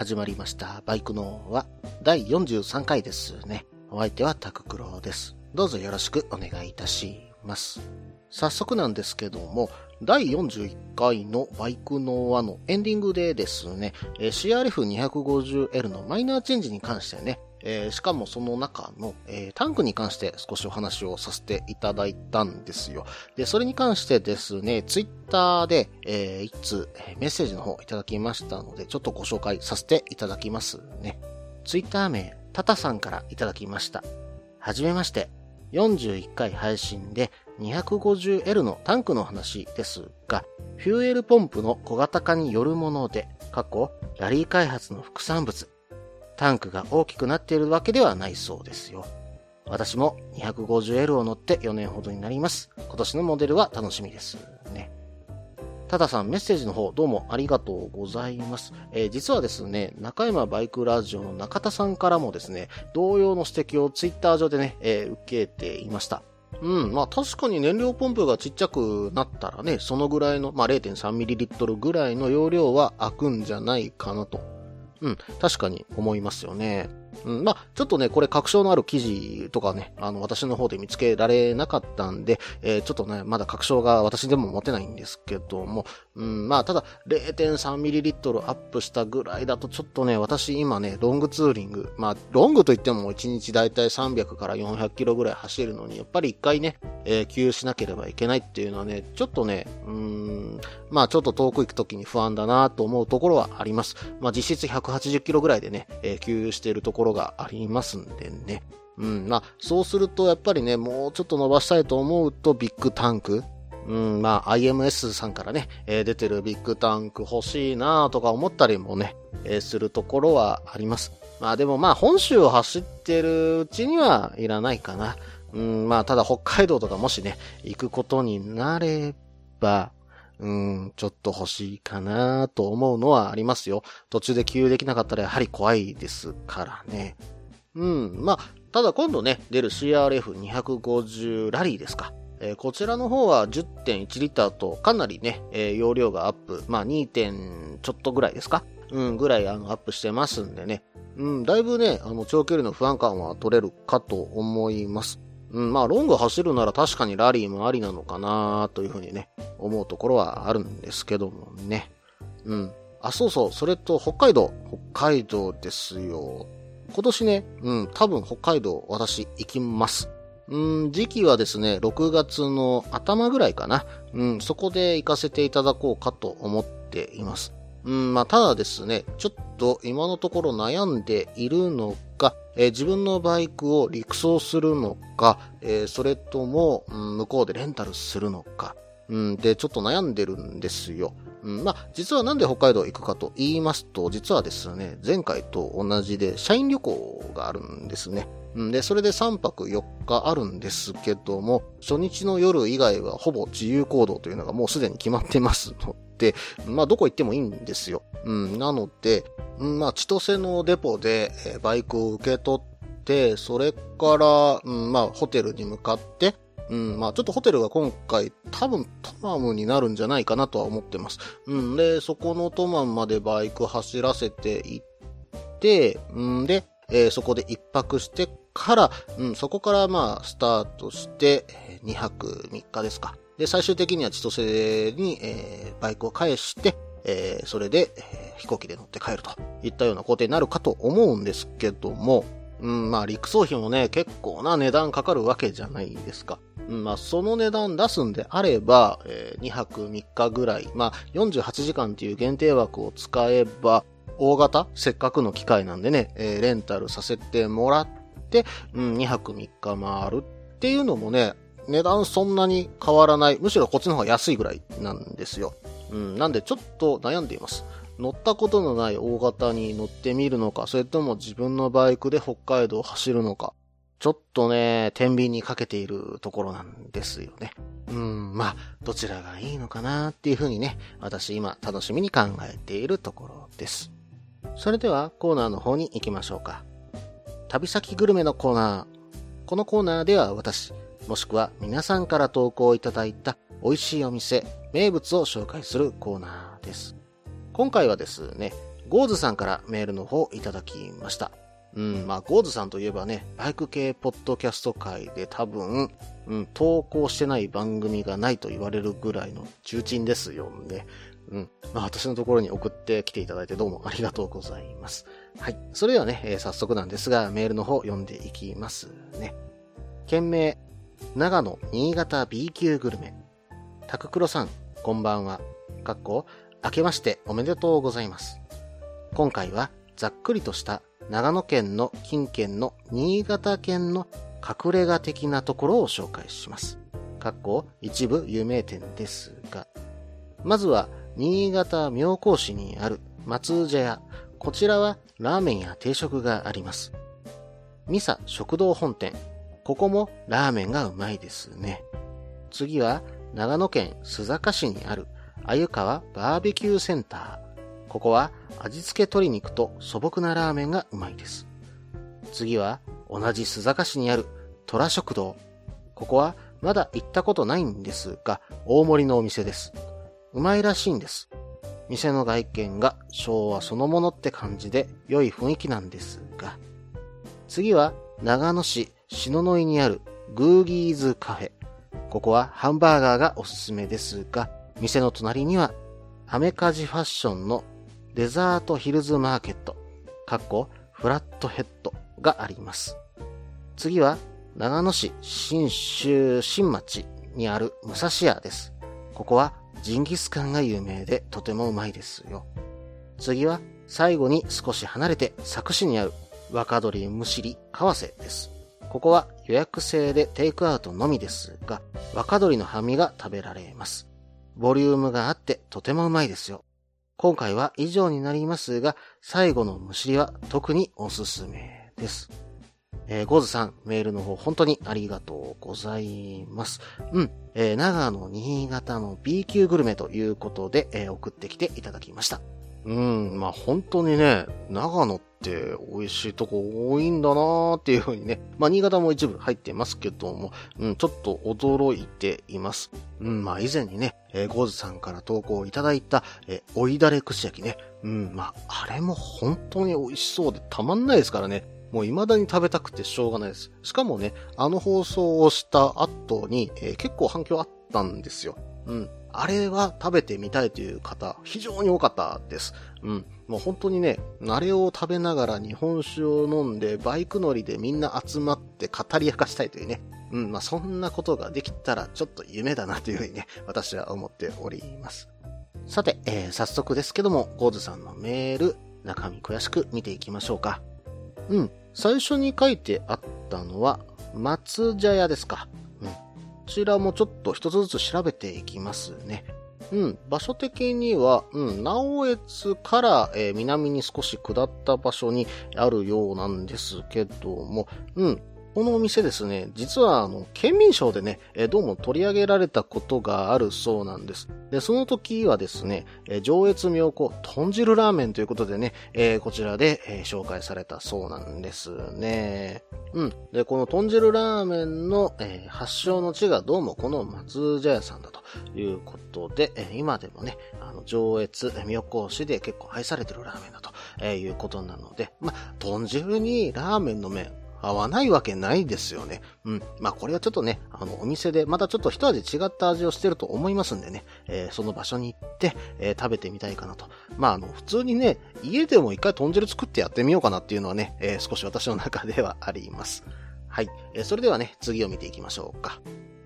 始まりました。バイクのは第43回ですね。お相手はタククロです。どうぞよろしくお願いいたします。早速なんですけども、第41回のバイクの輪のエンディングでですね、え CRF250L のマイナーチェンジに関してね、えーしかもその中の、えータンクに関して少しお話をさせていただいたんですよ。で、それに関してですね、ツイッターで、えー一通、メッセージの方いただきましたので、ちょっとご紹介させていただきますね。ツイッター名、タタさんからいただきました。はじめまして。41回配信で 250L のタンクの話ですが、フューエルポンプの小型化によるもので、過去、ラリー開発の副産物、タンクが大きくなっているわけではないそうですよ。私も 250L を乗って4年ほどになります。今年のモデルは楽しみですね。たださん、メッセージの方どうもありがとうございます。えー実はですね、中山バイクラジオの中田さんからもですね、同様の指摘をツイッター上でね、えー受けていました。うん、まあ確かに燃料ポンプがちっちゃくなったらね、そのぐらいの、まあ 0.3ml ぐらいの容量は開くんじゃないかなと。うん、確かに思いますよね。うん、まあ、ちょっとね、これ確証のある記事とかね、あの、私の方で見つけられなかったんで、えーちょっとね、まだ確証が私でも持てないんですけども、うん、まあ、ただ、0.3ml アップしたぐらいだと、ちょっとね、私今ね、ロングツーリング、まあ、ロングといっても1日だいたい300から400キロぐらい走るのに、やっぱり一回ね、えー給油しなければいけないっていうのはね、ちょっとね、うん、まあ、ちょっと遠く行くときに不安だなと思うところはあります。まあ、実質180キロぐらいでね、えー給油しているところころがありますんでね。うん、まあ、そうすると、やっぱりね、もうちょっと伸ばしたいと思うと、ビッグタンク。うん、まあ、IMS さんからね、えー出てるビッグタンク欲しいなとか思ったりもね、えーするところはあります。まあでもまあ、本州を走ってるうちにはいらないかな。うん、まあ、ただ北海道とかもしね、行くことになれば、うん、ちょっと欲しいかなと思うのはありますよ。途中で給油できなかったらやはり怖いですからね。うん、まあ、ただ今度ね、出る CRF250 ラリーですか。えーこちらの方は10.1リッターとかなりね、えー容量がアップ。まあ 2. 点ちょっとぐらいですかうん、ぐらいあのアップしてますんでね。うん、だいぶね、あの長距離の不安感は取れるかと思います。うん、まあロング走るなら確かにラリーもありなのかなというふうにね、思うところはあるんですけどもね。うん。あ、そうそう、それと北海道。北海道ですよ。今年ね、うん、多分北海道私行きます。うん、時期はですね、6月の頭ぐらいかな。うん、そこで行かせていただこうかと思っています。うん、まあ、ただですね、ちょっと今のところ悩んでいるのが、えー自分のバイクを陸送するのか、えーそれとも、うん、向こうでレンタルするのか、うん、で、ちょっと悩んでるんですよ。うん、まあ、実はなんで北海道行くかと言いますと、実はですね、前回と同じで社員旅行があるんですね。んで、それで3泊4日あるんですけども、初日の夜以外はほぼ自由行動というのがもうすでに決まってますので、まあどこ行ってもいいんですよ。うん、なので、まあ千歳のデポでえバイクを受け取って、それから、うん、まあホテルに向かって、うん、まあちょっとホテルが今回多分トマムになるんじゃないかなとは思ってます。うん、で、そこのトマムまでバイク走らせていって、うんで、えーそこで一泊してから、うん、そこからまあスタートして、2泊3日ですか。で、最終的には千歳に、えーバイクを返して、えーそれで、えー飛行機で乗って帰るといったような工程になるかと思うんですけども、うん、まあ陸送費もね、結構な値段かかるわけじゃないですか。うん、まあその値段出すんであれば、えー2泊3日ぐらい、まあ48時間っていう限定枠を使えば、大型？せっかくの機会なんでね、えーレンタルさせてもらって、うん、2泊3日回るっていうのもね、値段そんなに変わらない。むしろこっちの方が安いぐらいなんですよ。うん、なんでちょっと悩んでいます。乗ったことのない大型に乗ってみるのか、それとも自分のバイクで北海道を走るのか、ちょっとね、天秤にかけているところなんですよね。うん、まあ、どちらがいいのかなっていうふうにね、私今楽しみに考えているところです。それではコーナーの方に行きましょうか。旅先グルメのコーナー。このコーナーでは私、もしくは皆さんから投稿いただいた美味しいお店、名物を紹介するコーナーです。今回はですね、ゴーズさんからメールの方いただきました。うん、まあ、ゴーズさんといえばね、バイク系ポッドキャスト界で多分、うん、投稿してない番組がないと言われるぐらいの重鎮ですよね。うん。まあ、私のところに送ってきていただいてどうもありがとうございます。はい。それではね、えー、早速なんですが、メールの方読んでいきますね。件名、長野、新潟 B 級グルメ。タククロさん、こんばんは。かっこ、明けましておめでとうございます。今回は、ざっくりとした長野県の近県の新潟県の隠れ家的なところを紹介します。かっこ、一部有名店ですが、まずは、新潟妙高市にある松茶屋。こちらはラーメンや定食があります。ミサ食堂本店。ここもラーメンがうまいですね。次は長野県須坂市にある鮎川バーベキューセンター。ここは味付け鶏肉と素朴なラーメンがうまいです。次は同じ須坂市にある虎食堂。ここはまだ行ったことないんですが、大盛りのお店です。うまいらしいんです。店の外見が昭和そのものって感じで良い雰囲気なんですが。次は長野市篠ノ井にあるグーギーズカフェ。ここはハンバーガーがおすすめですが、店の隣にはアメカジファッションのデザートヒルズマーケット、かっこフラットヘッドがあります。次は長野市新州新町にある武蔵屋です。ここはジンギスカンが有名でとてもうまいですよ。次は最後に少し離れて佐久市にある若鳥むしり川瀬です。ここは予約制でテイクアウトのみですが、若鳥のハミが食べられます。ボリュームがあってとてもうまいですよ。今回は以上になりますが、最後のむしりは特におすすめです。えー、ゴーズさん、メールの方本当にありがとうございます。うん、えー、長野、新潟の B 級グルメということで、えー、送ってきていただきました。うん、まあ本当にね、長野ってて美味しいとこ多いんだなーっていう風にね、まあ新潟も一部入ってますけども、うん、ちょっと驚いています。うん、まあ以前にね、えー、ゴーズさんから投稿いただいた、えー、おいだれ串焼きね、うん、まああれも本当に美味しそうでたまんないですからね。もう未だに食べたくてしょうがないです。しかもね、あの放送をした後に、えー、結構反響あったんですよ。うん。あれは食べてみたいという方、非常に多かったです。うん。もう本当にね、あれを食べながら日本酒を飲んで、バイク乗りでみんな集まって語り明かしたいというね。うん。まあ、そんなことができたらちょっと夢だなというふうにね、私は思っております。さて、えー、早速ですけども、ゴーズさんのメール、中身詳しく見ていきましょうか。うん。最初に書いてあったのは、松茶屋ですか。うん。こちらもちょっと一つずつ調べていきますね。うん、場所的には、うん、直江津から、えー、南に少し下った場所にあるようなんですけども、うん、このお店ですね、実はあの、県民賞でね、えどうも取り上げられたことがあるそうなんです。で、その時はですね、え上越妙高豚汁ラーメンということでね、えー、こちらで、え、紹介されたそうなんですね。うん。で、この豚汁ラーメンの、えー、発祥の地がどうもこの松茶屋さんだということで、え今でもね、あの、上越妙高市で結構愛されてるラーメンだと、えいうことなので、まあ、豚汁にラーメンの麺、合わないわけないですよね。うん。まあこれはちょっとね、あの、お店でまたちょっと一味違った味をしてると思いますんでね、えー、その場所に行って、えー、食べてみたいかなと。まああの、普通にね、家でも一回豚汁作ってやってみようかなっていうのはね、えー、少し私の中ではあります。はい。えそれではね、次を見ていきましょうか。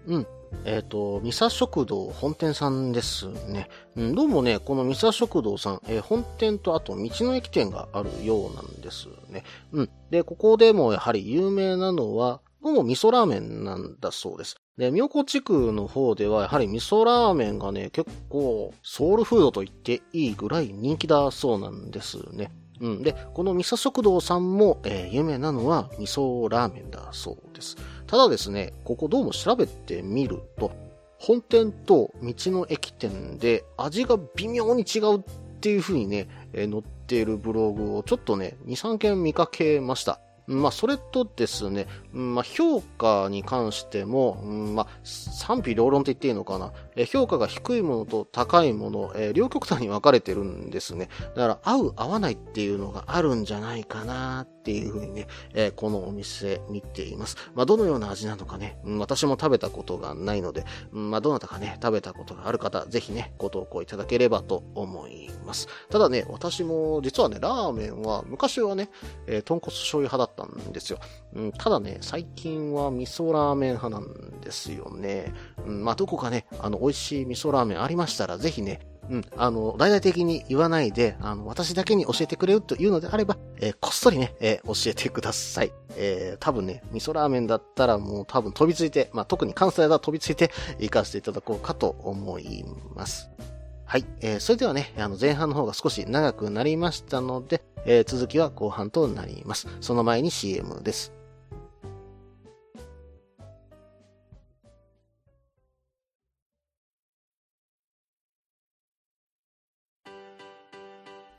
うん。えっ、ー、と、ミサ食堂本店さんですね。うん、どうもね、このミサ食堂さん、えー、本店とあと道の駅店があるようなんですね。うん。で、ここでもやはり有名なのは、ここも味噌ラーメンなんだそうです。で、妙高地区の方では、やはり味噌ラーメンがね、結構、ソウルフードと言っていいぐらい人気だそうなんですね。うん。で、この味噌食堂さんも、えー、有名なのは味噌ラーメンだそうです。ただですね、ここどうも調べてみると、本店と道の駅店で味が微妙に違うっていう風にね、え、載っているブログをちょっとね、2、3件見かけました。まあ、それとですね、まあ、評価に関しても、まあ、賛否両論って言っていいのかな。え評価が低いものと高いもの、え両極端に分かれてるんですね。だから、合う合わないっていうのがあるんじゃないかなっていうふうにね、えこのお店見ています。まあ、どのような味なのかね、うん私も食べたことがないので、うんまあ、どなたかね、食べたことがある方、ぜひね、ご投稿いただければと思います。ただね、私も実はね、ラーメンは、昔はね、えー、豚骨醤油派だったんですよ。うん、ただね、最近は味噌ラーメン派なんですよね。うん、まあ、どこかね、あの、美味しい味噌ラーメンありましたら、ぜひね、うん、あの、大々的に言わないで、あの、私だけに教えてくれるというのであれば、えー、こっそりね、えー、教えてください。えー、多分ね、味噌ラーメンだったらもう多分飛びついて、まあ、特に関西だと飛びついて行かせていただこうかと思います。はい。えー、それではね、あの、前半の方が少し長くなりましたので、えー、続きは後半となります。その前に CM です。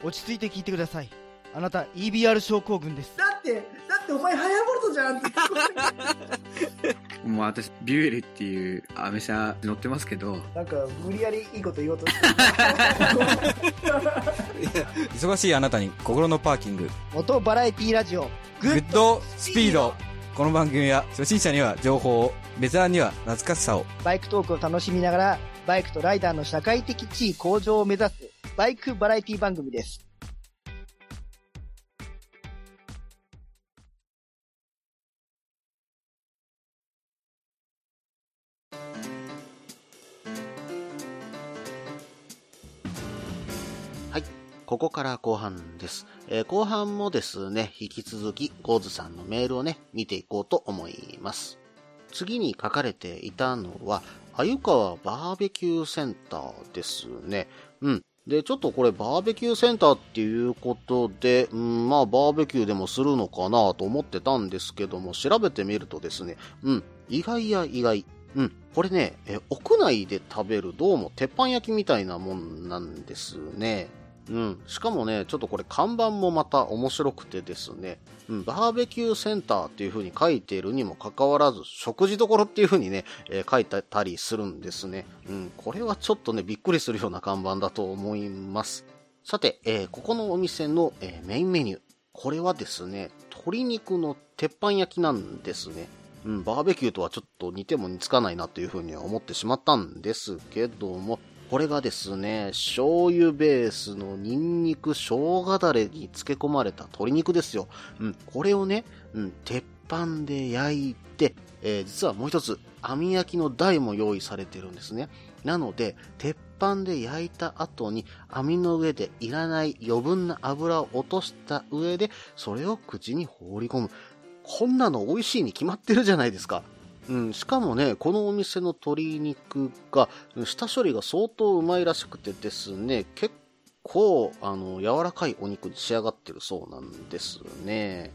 落ち着いて聞いてください。あなた EBR 症候群です。だってだってお前ハヤボルトじゃんって。もう私ビュエルっていうアメ車乗ってますけど。なんか無理やりいいこと言おうとして 忙しいあなたに心のパーキング。モトバラエティラジオグッドスピード。この番組は初心者には情報をベテランには懐かしさを。バイクトークを楽しみながらバイクとライダーの社会的地位向上を目指すバイクバラエティ番組です。はい。ここから後半です。えー、後半もですね、引き続き、ゴーズさんのメールをね、見ていこうと思います。次に書かれていたのは、鮎川バーベキューセンターですね。うん。で、ちょっとこれバーベキューセンターっていうことで、うん、まあバーベキューでもするのかなと思ってたんですけども、調べてみるとですね、うん、意外や意外。うん、これね、え屋内で食べるどうも鉄板焼きみたいなもんなんですね。うん。しかもね、ちょっとこれ看板もまた面白くてですね、うん、バーベキューセンターっていう風に書いているにもかかわらず、食事処っていう風にね、えー、書いてたりするんですね。うん、これはちょっとね、びっくりするような看板だと思います。さて、えー、ここのお店の、えー、メインメニュー。これはですね、鶏肉の鉄板焼きなんですね。うん、バーベキューとはちょっと似ても似つかないなというふうには思ってしまったんですけども、これがですね、醤油ベースのニンニク生姜だれに漬け込まれた鶏肉ですよ。うん、これをね、うん、鉄板で焼いて、えー、実はもう一つ、網焼きの台も用意されてるんですね。なので、鉄板で焼いた後に網の上でいらない余分な油を落とした上で、それを口に放り込む。こんなの美味しいに決まってるじゃないですか。うん、しかもね、このお店の鶏肉が、下処理が相当うまいらしくてですね、結構、あの、柔らかいお肉に仕上がってるそうなんですね。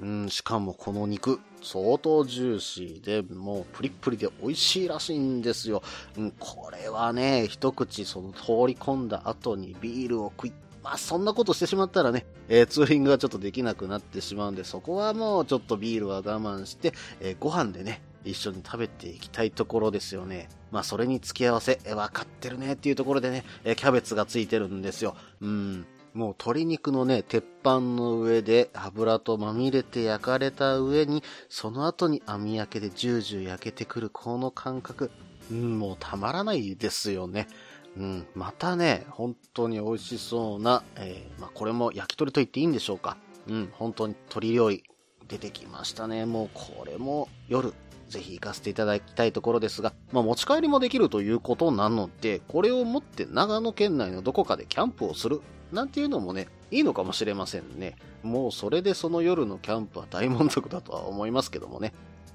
うん、しかもこの肉、相当ジューシーで、もうプリップリで美味しいらしいんですよ。うん、これはね、一口その通り込んだ後にビールを食いまあそんなことしてしまったらね、えー、ツーリングがちょっとできなくなってしまうんで、そこはもうちょっとビールは我慢して、えー、ご飯でね、一緒に食べていきたいところですよね。まあそれに付き合わせ、えー、分かってるねっていうところでね、え、キャベツがついてるんですよ。うん。もう鶏肉のね、鉄板の上で油とまみれて焼かれた上に、その後に網焼けでジュージュー焼けてくるこの感覚。うん、もうたまらないですよね。うん、またね、本当に美味しそうな、えー、まあ、これも焼き鳥と言っていいんでしょうか。うん、本当に鶏料理出てきましたね。もうこれも夜ぜひ行かせていただきたいところですが、まあ、持ち帰りもできるということなので、これを持って長野県内のどこかでキャンプをするなんていうのもね、いいのかもしれませんね。もうそれでその夜のキャンプは大満足だとは思いますけどもね。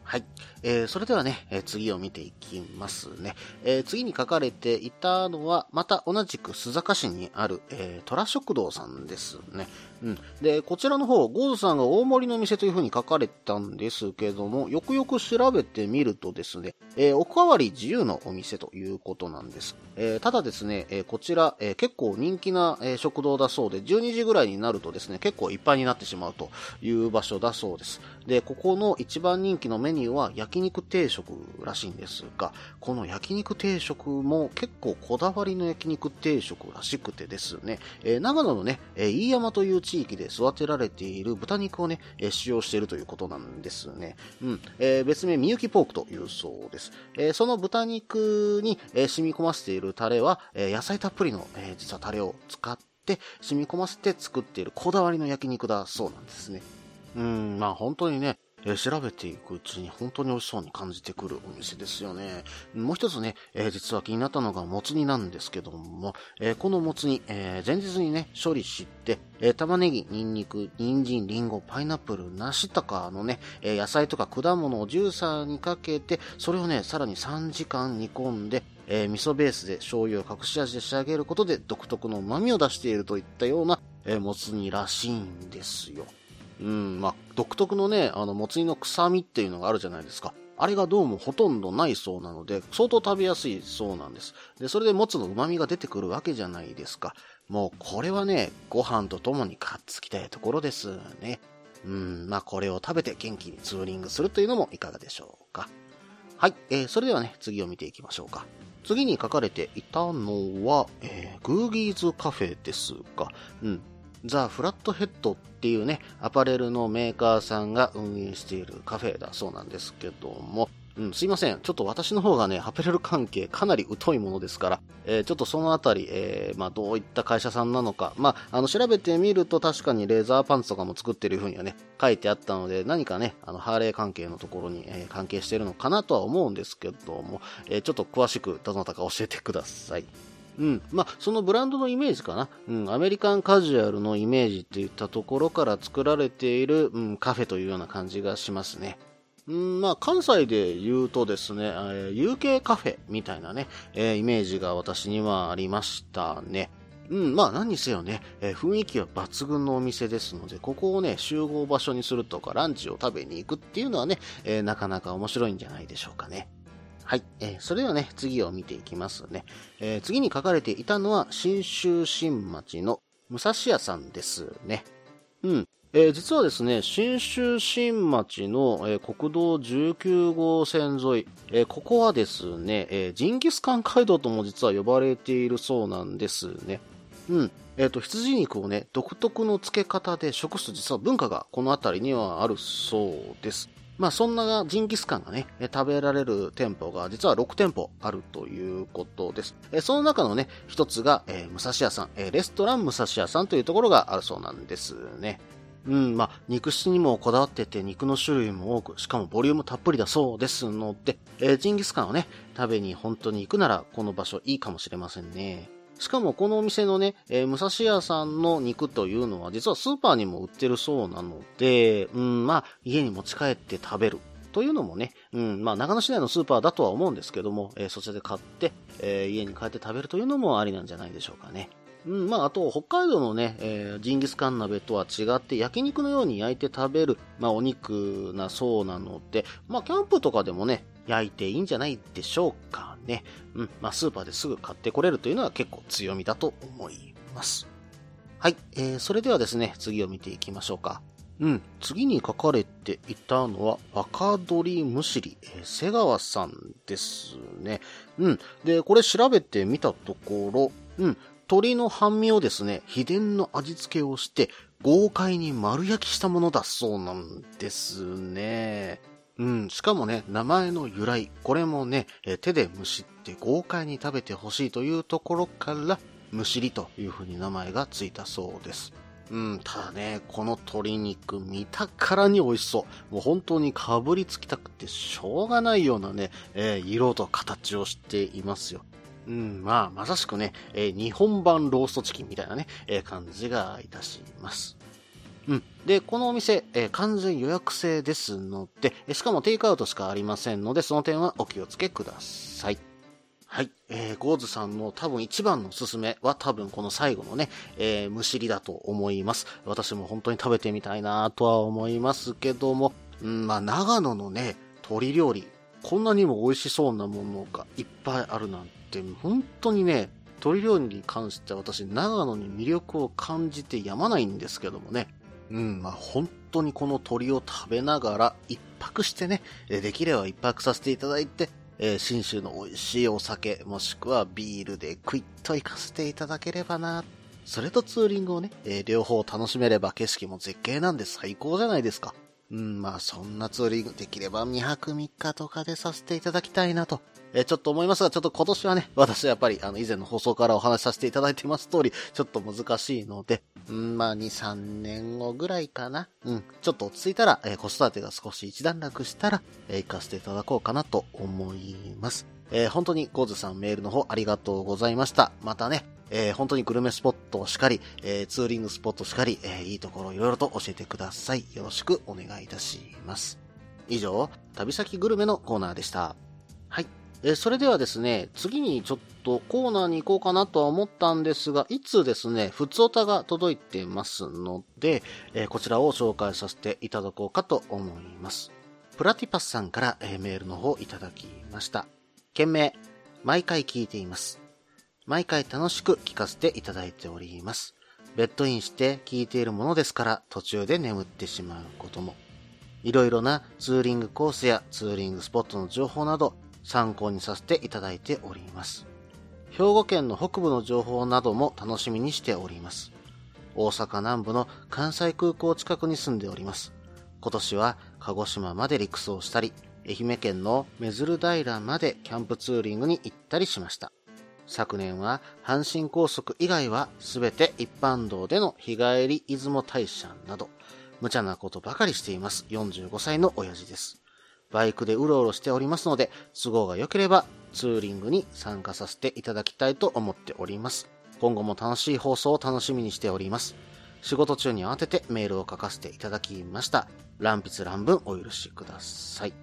はい。えー、それではね、えー、次を見ていきますね。えー、次に書かれていたのは、また同じく須坂市にある、えー、虎食堂さんですね。うん。で、こちらの方、ゴーズさんが大盛りの店という風に書かれたんですけども、よくよく調べてみるとですね、え、おかわり自由のお店ということなんです。え、ただですね、え、こちら、え、結構人気な、え、食堂だそうで、12時ぐらいになるとですね、結構いっぱいになってしまうという場所だそうです。で、ここの一番人気のメニューは焼肉定食らしいんですが、この焼肉定食も結構こだわりの焼肉定食らしくてですね、えー、長野のね、え、飯山という地域で育てられている豚肉をね、え、使用しているということなんですね。うん。えー、別名、みゆきポークというそうです。えー、その豚肉に、え、染み込ませているタレは、え、野菜たっぷりの、え、実はタレを使って染み込ませて作っているこだわりの焼肉だそうなんですね。うん、まあ本当にね、えー、調べていくうちに本当に美味しそうに感じてくるお店ですよね。もう一つね、えー、実は気になったのがもつ煮なんですけども、えー、このもつ煮、え前日にね、処理して、え玉ねぎ、ニンニク、人参、リンゴ、パイナップル、梨とかのね、え野菜とか果物をジューサーにかけて、それをね、さらに3時間煮込んで、え、味噌ベースで醤油を隠し味で仕上げることで独特の旨味を出しているといったような、え、もつ煮らしいんですよ。うん、まあ、独特のね、あの、もつ煮の臭みっていうのがあるじゃないですか。あれがどうもほとんどないそうなので、相当食べやすいそうなんです。で、それでもつの旨味が出てくるわけじゃないですか。もう、これはね、ご飯と共にかっつきたいところですね。うん、まあ、これを食べて元気にツーリングするというのもいかがでしょうか。はい、えー、それではね、次を見ていきましょうか。次に書かれていたのは、えー、グーギーズカフェですが、うん。ザ・フラットヘッドっていうね、アパレルのメーカーさんが運営しているカフェだそうなんですけども、うん、すいません。ちょっと私の方がね、アパレル関係かなり疎いものですから、えー、ちょっとそのあたり、えー、まあ、どういった会社さんなのか、まあ、あの、調べてみると確かにレーザーパンツとかも作ってる風にはね、書いてあったので、何かね、あの、ハーレー関係のところに、えー、関係してるのかなとは思うんですけども、え、ちょっと詳しくどなたか教えてください。うん。まあ、そのブランドのイメージかな。うん。アメリカンカジュアルのイメージっていったところから作られている、うん、カフェというような感じがしますね。うん、まあ、関西で言うとですね、えー、UK カフェみたいなね、えー、イメージが私にはありましたね。うん、まあ何にせよね、えー、雰囲気は抜群のお店ですので、ここをね、集合場所にするとか、ランチを食べに行くっていうのはね、えー、なかなか面白いんじゃないでしょうかね。はい。えー、それではね、次を見ていきますね。えー、次に書かれていたのは、新州新町の武蔵屋さんですね。うん。えー、実はですね、新州新町の、えー、国道19号線沿い、えー、ここはですね、えジンギスカン街道とも実は呼ばれているそうなんですね。うん。えっ、と、羊肉をね、独特の付け方で食す実は文化がこの辺りにはあるそうです。まあそんなジンギスカンがね、食べられる店舗が実は6店舗あるということです。その中のね、一つが、えー、武蔵屋さん、レストラン武蔵屋さんというところがあるそうなんですね。うん、まあ、肉質にもこだわってて、肉の種類も多く、しかもボリュームたっぷりだそうですので、えー、ジンギスカンをね、食べに本当に行くなら、この場所いいかもしれませんね。しかもこのお店のね、えー、武蔵屋さんの肉というのは実はスーパーにも売ってるそうなので、うん、まあ、家に持ち帰って食べる。というのもね、うん、まあ、長野市内のスーパーだとは思うんですけども、えー、そちらで買って、えー、家に帰って食べるというのもありなんじゃないでしょうかね。うん、まあ、あと、北海道のね、えー、ジンギスカン鍋とは違って、焼肉のように焼いて食べる、まあ、お肉なそうなので、まあ、キャンプとかでもね、焼いていいんじゃないでしょうかね。うん、まあ、スーパーですぐ買ってこれるというのは結構強みだと思います。はい、えー、それではですね、次を見ていきましょうか。うん。次に書かれていたのは、若鳥むしり、えー、瀬川さんですね。うん。で、これ調べてみたところ、うん。鶏の半身をですね、秘伝の味付けをして、豪快に丸焼きしたものだそうなんですね。うん、しかもね、名前の由来、これもね、え手でむしって豪快に食べてほしいというところから、むしりというふうに名前がついたそうです。うん、ただね、この鶏肉見たからに美味しそう。もう本当にかぶりつきたくてしょうがないようなね、えー、色と形をしていますよ。うん、まあ、まさしくね、えー日本版ローストチキンみたいなね、えー感じがいたします。うん。で、このお店、えー完全予約制ですので、えしかもテイクアウトしかありませんので、その点はお気をつけください。はい。えー、ゴーズさんの多分一番のおすすめは多分この最後のね、えー、蒸しりだと思います。私も本当に食べてみたいなとは思いますけども、うん、まあ、長野のね、鶏料理、こんなにも美味しそうなものがいっぱいあるなんて、本当にね、鶏料理に関しては私、長野に魅力を感じてやまないんですけどもね。うん、まあ本当にこの鶏を食べながら一泊してね、できれば一泊させていただいて、えー新州の美味しいお酒、もしくはビールでクイッと行かせていただければな。それとツーリングをね、えー両方楽しめれば景色も絶景なんで最高じゃないですか。うん、まあそんなツーリングできれば2泊3日とかでさせていただきたいなと、えちょっと思いますが、ちょっと今年はね、私はやっぱりあの以前の放送からお話しさせていただいてます通り、ちょっと難しいので、うん、まあ2、3年後ぐらいかな。うん、ちょっと落ち着いたら、えー子育てが少し一段落したら、えー行かせていただこうかなと思います。えー本当にゴーズさんメールの方ありがとうございました。またね、えー本当にグルメスポットしかり、えーツーリングスポットしかり、えーいいところいろいろと教えてください。よろしくお願いいたします。以上、旅先グルメのコーナーでした。はい。えそれではですね、次にちょっとコーナーに行こうかなとは思ったんですが、いつですね、ふつおたが届いてますので、えこちらを紹介させていただこうかと思います。プラティパスさんから、えメールの方いただきました。件名、毎回聞いています。毎回楽しく聞かせていただいております。ベッドインして聞いているものですから途中で眠ってしまうことも。いろいろなツーリングコースやツーリングスポットの情報など参考にさせていただいております。兵庫県の北部の情報なども楽しみにしております。大阪南部の関西空港近くに住んでおります。今年は鹿児島まで陸送したり、愛媛県の目鶴平までキャンプツーリングに行ったりしました。昨年は阪神高速以外は全て一般道での日帰り出雲大社など、無茶なことばかりしています45歳の親父です。バイクでうろうろしておりますので、都合が良ければツーリングに参加させていただきたいと思っております。今後も楽しい放送を楽しみにしております。仕事中に慌ててメールを書かせていただきました。乱筆乱文お許しください。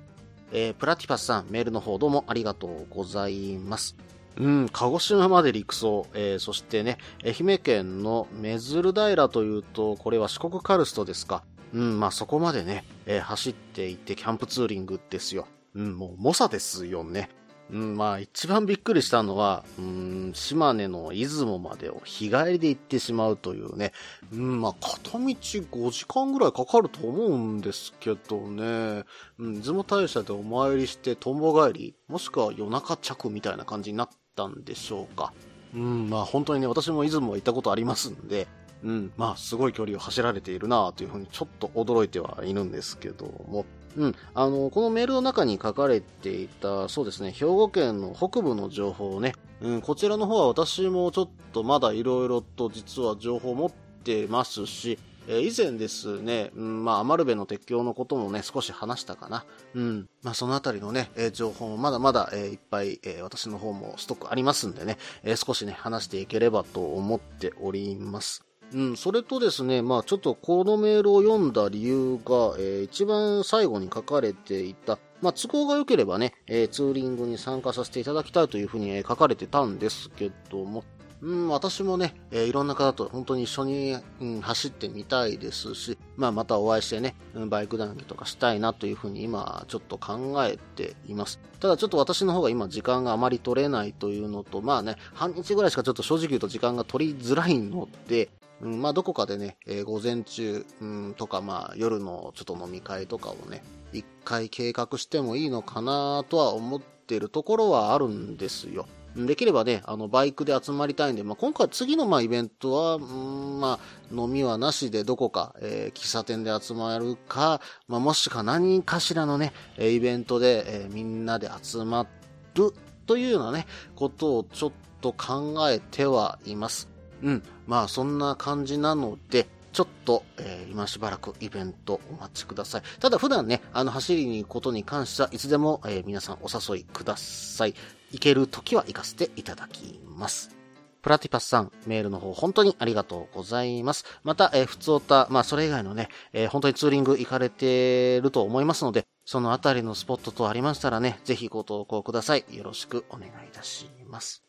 えー、プラティパスさん、メールの方どうもありがとうございます。うん、鹿児島まで陸送、えー、そしてね、愛媛県の目鶴平というと、これは四国カルストですか。うん、まあそこまでね、えー走っていってキャンプツーリングですよ。うん、もう猛者ですよね。うん、まあ一番びっくりしたのは、うん、島根の出雲までを日帰りで行ってしまうというね。うん、まあ片道5時間ぐらいかかると思うんですけどね。うん、出雲大社でお参りしてとんぼ帰り、もしくは夜中着みたいな感じになったんでしょうか。うん、まあ本当にね、私も出雲は行ったことありますんで、うん、まあすごい距離を走られているなというふうにちょっと驚いてはいるんですけども、うん、あの、このメールの中に書かれていた、そうですね、兵庫県の北部の情報をね、うん、こちらの方は私もちょっとまだ色々と実は情報を持ってますし、え以前ですね、うん、まあ、アマルベの鉄橋のこともね、少し話したかな。うん。まあ、そのあたりのね、え情報もまだまだ、えいっぱい、え私の方もストックありますんでね、え少しね、話していければと思っております。うん、それとですね、まあちょっとこのメールを読んだ理由が、えー一番最後に書かれていた、まあ都合が良ければね、えーツーリングに参加させていただきたいというふうに、えー書かれてたんですけども、うん、私もね、えーいろんな方と本当に一緒に、うん、走ってみたいですし、まあまたお会いしてね、バイク談義とかしたいなというふうに今ちょっと考えています。ただちょっと私の方が今時間があまり取れないというのと、まあね、半日ぐらいしかちょっと正直言うと時間が取りづらいので、うん、まあどこかでね、えー午前中、うん、とかまあ夜のちょっと飲み会とかをね、一回計画してもいいのかなとは思っているところはあるんですよ。できればね、あの、バイクで集まりたいんで、まあ、今回次のまあイベントは、うんまあ、飲みはなしでどこか、えー喫茶店で集まるか、まあ、もしくは何かしらのね、イベントで、えーみんなで集まるというようなね、ことをちょっと考えてはいます。うん。まあ、そんな感じなので、ちょっと、えー今しばらくイベントお待ちください。ただ普段ね、あの走りに行くことに関してはいつでも、えー皆さんお誘いください。行ける時は行かせていただきます。プラティパスさん、メールの方本当にありがとうございます。また、えー、普通おた、まあ、それ以外のね、えー本当にツーリング行かれてると思いますので、そのあたりのスポットとありましたらね、ぜひご投稿ください。よろしくお願いいたします。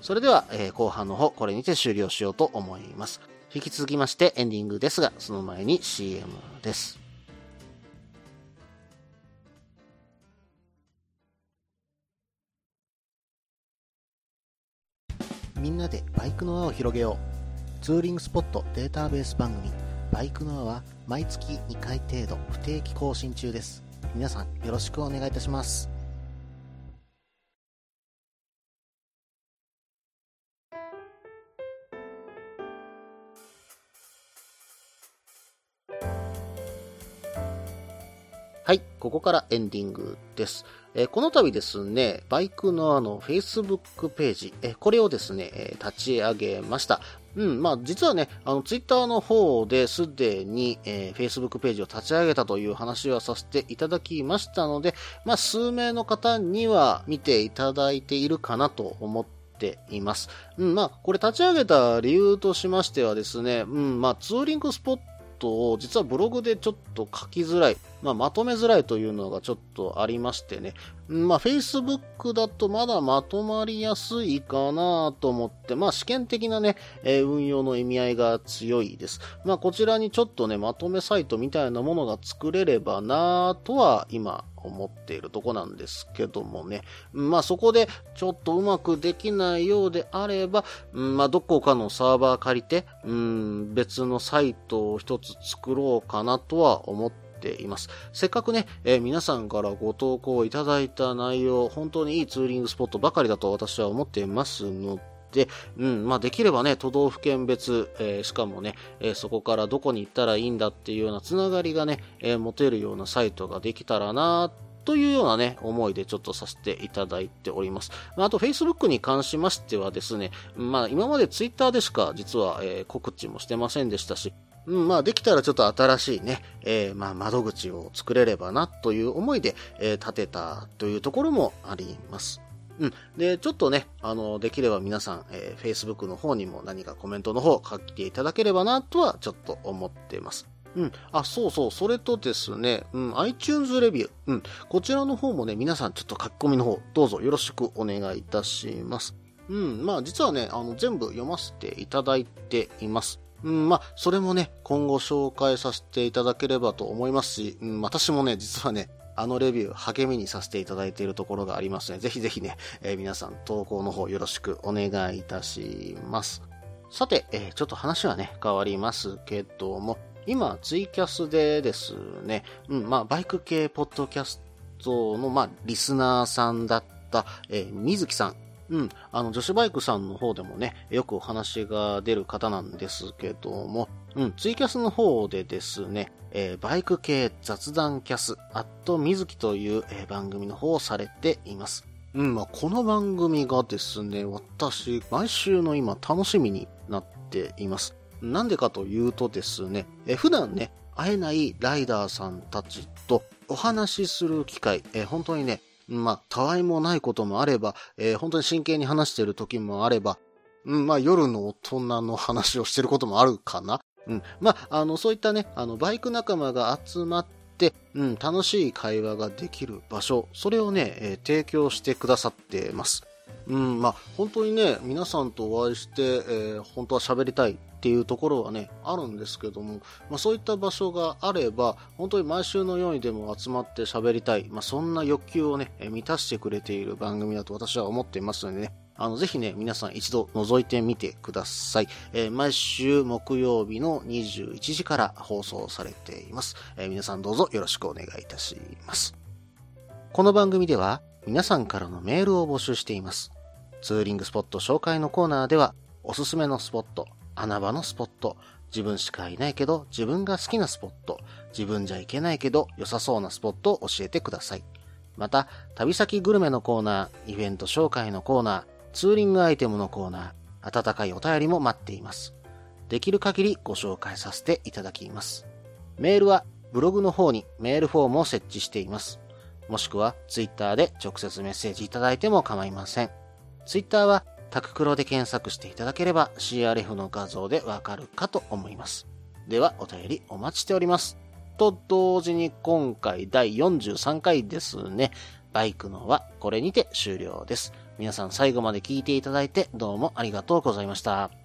それでは、えー後半の方、これにて終了しようと思います。引き続きましてエンディングですが、その前に CM です。みんなでバイクの輪を広げよう。ツーリングスポットデータベース番組、バイクの輪は毎月2回程度不定期更新中です。皆さんよろしくお願いいたします。はい、ここからエンディングです。えこの度ですね、バイクのあの、Facebook ページ、えこれをですね、え立ち上げました。うん、まあ実はね、あの、Twitter の方ですでに、えー Facebook ページを立ち上げたという話はさせていただきましたので、まあ数名の方には見ていただいているかなと思っています。うん、まあこれ立ち上げた理由としましてはですね、うん、まあツーリングスポットを実はブログでちょっと書きづらい、まあ、まとめづらいというのがちょっとありましてね。まあ、Facebook だとまだまとまりやすいかなと思って、まあ、試験的なね、えー運用の意味合いが強いです。まあ、こちらにちょっとね、まとめサイトみたいなものが作れればなとは今思っているとこなんですけどもね。まあ、そこでちょっとうまくできないようであれば、まあ、どこかのサーバー借りて、うん、別のサイトを一つ作ろうかなとは思ってています。せっかくね、えー皆さんからご投稿いただいた内容、本当にいいツーリングスポットばかりだと私は思っていますので、うん、まあできればね、都道府県別、えーしかもね、えーそこからどこに行ったらいいんだっていうようなつながりがね、えー持てるようなサイトができたらなというようなね、思いでちょっとさせていただいております。まああと、Facebook に関しましてはですね、まあ今まで Twitter でしか実は、え告知もしてませんでしたし、うん、まあできたらちょっと新しいね、えーまあ窓口を作れればなという思いで、えー立てたというところもあります。うん。で、ちょっとね、あの、できれば皆さん、えー Facebook の方にも何かコメントの方書いていただければなとはちょっと思っています。うん。あ、そうそう。それとですね、うん、iTunes レビュー。うん。こちらの方もね、皆さんちょっと書き込みの方、どうぞよろしくお願いいたします。うん。まあ、実はね、あの、全部読ませていただいています。うん、まあ、それもね、今後紹介させていただければと思いますし、うん、私もね、実はね、あのレビュー励みにさせていただいているところがありますので、ぜひぜひね、えー皆さん投稿の方よろしくお願いいたします。さて、えーちょっと話はね、変わりますけども、今、ツイキャスでですね、うん、まあ、バイク系ポッドキャストの、まあ、リスナーさんだった、えー水木さん。うん、あの、女子バイクさんの方でもね、よくお話が出る方なんですけども、うん、ツイキャスの方でですね、えーバイク系雑談キャス、アット水木という、えー番組の方をされています。うん、まあ、この番組がですね、私、毎週の今、楽しみになっています。なんでかというとですね、えー普段ね、会えないライダーさんたちとお話しする機会、えー本当にね、まあ、たわいもないこともあれば、えー本当に真剣に話している時もあれば、うん、まあ、夜の大人の話をしてることもあるかな。うん。まあ、あの、そういったね、あの、バイク仲間が集まって、うん、楽しい会話ができる場所、それをね、えー提供してくださってます。うん、まあ、本当にね、皆さんとお会いして、えー本当は喋りたいっていうところはね、あるんですけども、まあ、そういった場所があれば、本当に毎週のようにでも集まって喋りたい、まあ、そんな欲求をね、満たしてくれている番組だと私は思っていますのでね、あの、ぜひね、皆さん一度覗いてみてください。えー毎週木曜日の21時から放送されています。えー皆さんどうぞよろしくお願いいたします。この番組では皆さんからのメールを募集しています。ツーリングスポット紹介のコーナーでは、おすすめのスポット、穴場のスポット、自分しかいないけど自分が好きなスポット、自分じゃいけないけど良さそうなスポットを教えてください。また、旅先グルメのコーナー、イベント紹介のコーナー、ツーリングアイテムのコーナー、温かいお便りも待っています。できる限りご紹介させていただきます。メールはブログの方にメールフォームを設置しています。もしくは Twitter で直接メッセージいただいても構いません。Twitter はタククロで検索していただければ CRF の画像でわかるかと思います。ではお便りお待ちしております。と同時に今回第43回ですね。バイクのはこれにて終了です。皆さん最後まで聞いていただいてどうもありがとうございました。